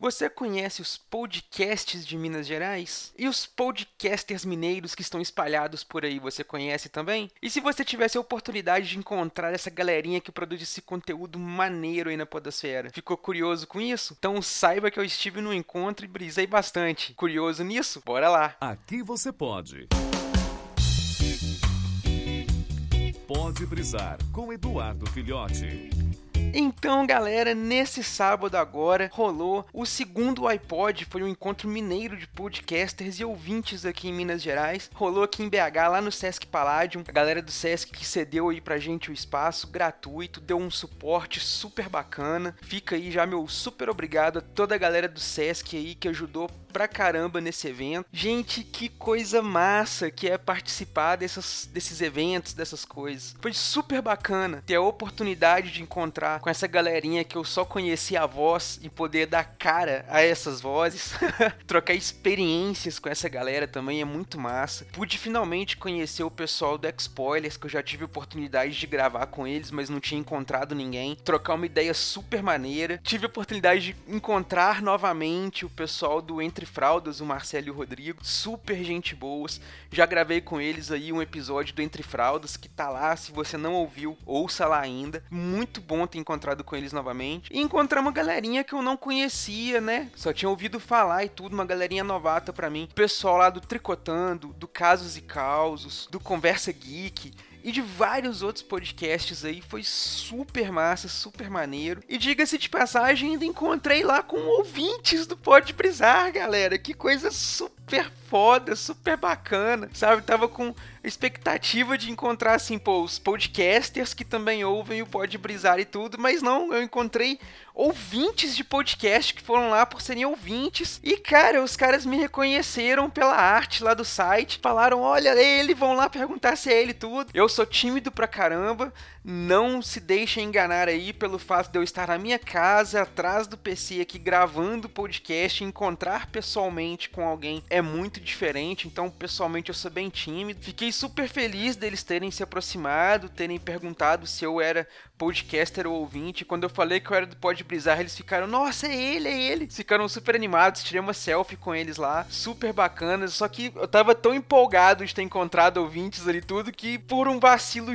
Você conhece os podcasts de Minas Gerais? E os podcasters mineiros que estão espalhados por aí, você conhece também? E se você tivesse a oportunidade de encontrar essa galerinha que produz esse conteúdo maneiro aí na podosfera, ficou curioso com isso? Então saiba que eu estive no encontro e brisei bastante. Curioso nisso? Bora lá! Aqui você pode. Pode brisar com Eduardo Filhote. Então, galera, nesse sábado agora rolou o segundo iPod, foi um encontro mineiro de podcasters e ouvintes aqui em Minas Gerais. Rolou aqui em BH, lá no Sesc Palladium. A galera do Sesc que cedeu aí pra gente o espaço gratuito, deu um suporte super bacana. Fica aí já meu super obrigado a toda a galera do Sesc aí que ajudou pra caramba nesse evento. Gente, que coisa massa que é participar dessas, desses eventos, dessas coisas. Foi super bacana ter a oportunidade de encontrar com essa galerinha que eu só conhecia a voz e poder dar cara a essas vozes, trocar experiências com essa galera também é muito massa. Pude finalmente conhecer o pessoal do X-Spoilers, que eu já tive oportunidade de gravar com eles, mas não tinha encontrado ninguém. Trocar uma ideia super maneira. Tive a oportunidade de encontrar novamente o pessoal do Entre Fraldas, o Marcelo e o Rodrigo, super gente boas. Já gravei com eles aí um episódio do Entre Fraldas que tá lá, se você não ouviu, ouça lá ainda. Muito bom ter encontrado com eles novamente. E encontrar uma galerinha que eu não conhecia, né? Só tinha ouvido falar e tudo, uma galerinha novata para mim. O pessoal lá do Tricotando, do Casos e Causos, do Conversa Geek e de vários outros podcasts aí. Foi super massa, super maneiro. E diga-se de passagem, ainda encontrei lá com ouvintes do Pode Brisar, galera. Que coisa super foda, super bacana, sabe? Tava com expectativa de encontrar, assim, pô, os podcasters que também ouvem o Pode Brisar e tudo, mas não, eu encontrei ouvintes de podcast que foram lá por serem ouvintes. E, cara, os caras me reconheceram pela arte lá do site. Falaram: olha, ele, vão lá perguntar se é ele tudo. Eu sou tímido pra caramba. Não se deixem enganar aí pelo fato de eu estar na minha casa, atrás do PC aqui, gravando podcast. Encontrar pessoalmente com alguém é muito diferente. Então, pessoalmente, eu sou bem tímido. Fiquei super feliz deles terem se aproximado, terem perguntado se eu era podcaster ou ouvinte. Quando eu falei que eu era do Pod Brisar, eles ficaram, nossa, é ele, é ele. Ficaram super animados, tirei uma selfie com eles lá, super bacanas. Só que eu tava tão empolgado de ter encontrado ouvintes ali tudo que por um vacilo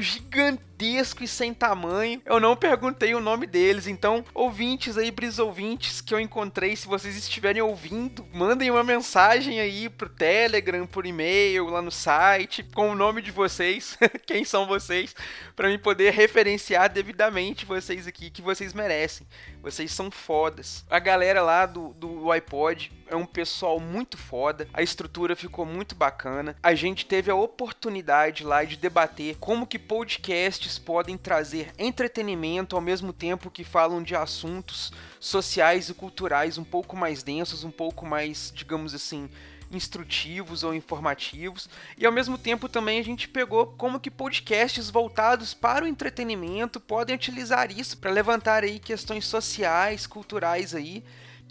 gigantesco e sem tamanho, eu não perguntei o nome deles. Então, ouvintes aí, brisouvintes que eu encontrei, se vocês estiverem ouvindo, mandem uma mensagem aí pro Telegram, por e-mail, lá no site, com o nome de vocês, quem são vocês, para mim poder referenciar devidamente vocês aqui, que vocês merecem. Vocês são fodas. A galera lá do, do iPod é um pessoal muito foda. A estrutura ficou muito bacana. A gente teve a oportunidade lá de debater como que podcasts podem trazer entretenimento ao mesmo tempo que falam de assuntos sociais e culturais um pouco mais densos, um pouco mais, digamos assim, instrutivos ou informativos, e ao mesmo tempo também a gente pegou como que podcasts voltados para o entretenimento podem utilizar isso para levantar aí questões sociais, culturais aí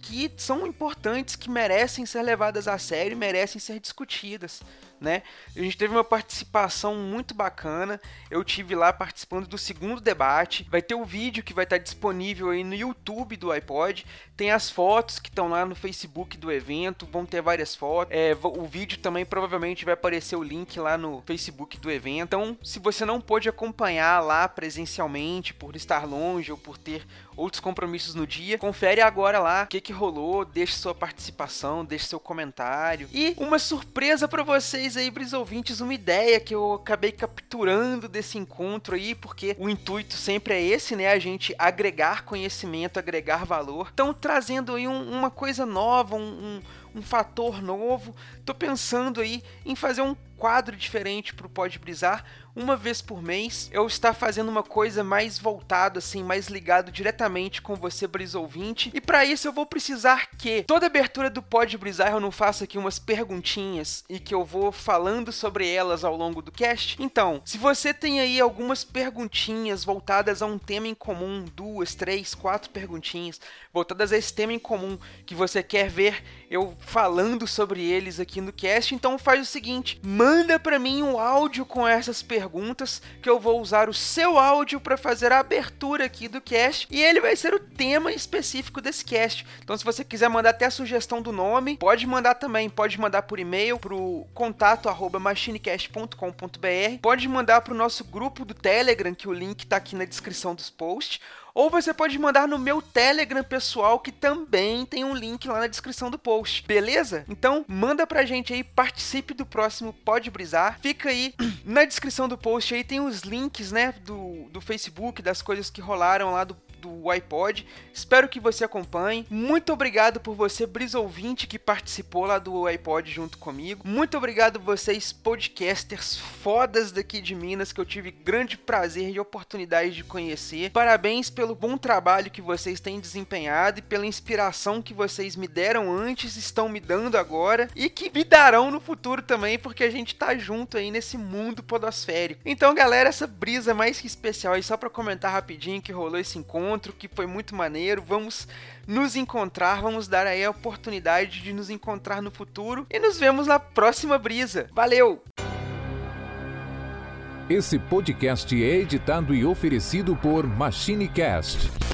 que são importantes, que merecem ser levadas a sério, merecem ser discutidas né? A gente teve uma participação muito bacana. Eu tive lá participando do segundo debate. Vai ter o vídeo que vai estar disponível aí no YouTube do iPod. Tem as fotos que estão lá no Facebook do evento. Vão ter várias fotos. É, o vídeo também provavelmente vai aparecer o link lá no Facebook do evento. Então, se você não pôde acompanhar lá presencialmente por estar longe ou por ter outros compromissos no dia, confere agora lá o que, que rolou. Deixe sua participação, deixe seu comentário. E uma surpresa para vocês vocês aí, bris ouvintes, uma ideia que eu acabei capturando desse encontro aí, porque o intuito sempre é esse, né? A gente agregar conhecimento, agregar valor. Então, trazendo aí um, uma coisa nova, um, um, um fator novo. Tô pensando aí em fazer um quadro diferente pro Pode Brisar, uma vez por mês, eu estar fazendo uma coisa mais voltada, assim, mais ligado diretamente com você, Brisa ouvinte. E para isso eu vou precisar que toda abertura do Pode Brisar eu não faça aqui umas perguntinhas e que eu vou falando sobre elas ao longo do cast. Então, se você tem aí algumas perguntinhas voltadas a um tema em comum, duas, três, quatro perguntinhas voltadas a esse tema em comum que você quer ver eu falando sobre eles aqui no cast. Então faz o seguinte, manda para mim um áudio com essas perguntas que eu vou usar o seu áudio para fazer a abertura aqui do cast e ele vai ser o tema específico desse cast. Então se você quiser mandar até a sugestão do nome, pode mandar também, pode mandar por e-mail pro contato@machinecast.com.br, pode mandar pro nosso grupo do Telegram, que o link tá aqui na descrição dos posts ou você pode mandar no meu Telegram pessoal, que também tem um link lá na descrição do post, beleza? Então, manda pra gente aí, participe do próximo Pode Brisar. Fica aí na descrição do post aí, tem os links, né, do, do Facebook, das coisas que rolaram lá do do iPod. Espero que você acompanhe. Muito obrigado por você, Brisouvinte, que participou lá do iPod junto comigo. Muito obrigado vocês, podcasters fodas daqui de Minas, que eu tive grande prazer e oportunidade de conhecer. Parabéns pelo bom trabalho que vocês têm desempenhado e pela inspiração que vocês me deram antes, estão me dando agora e que me darão no futuro também, porque a gente tá junto aí nesse mundo podosférico. Então, galera, essa brisa mais que especial aí, só para comentar rapidinho que rolou esse encontro encontro que foi muito maneiro. Vamos nos encontrar, vamos dar aí a oportunidade de nos encontrar no futuro e nos vemos na próxima brisa. Valeu! Esse podcast é editado e oferecido por MachineCast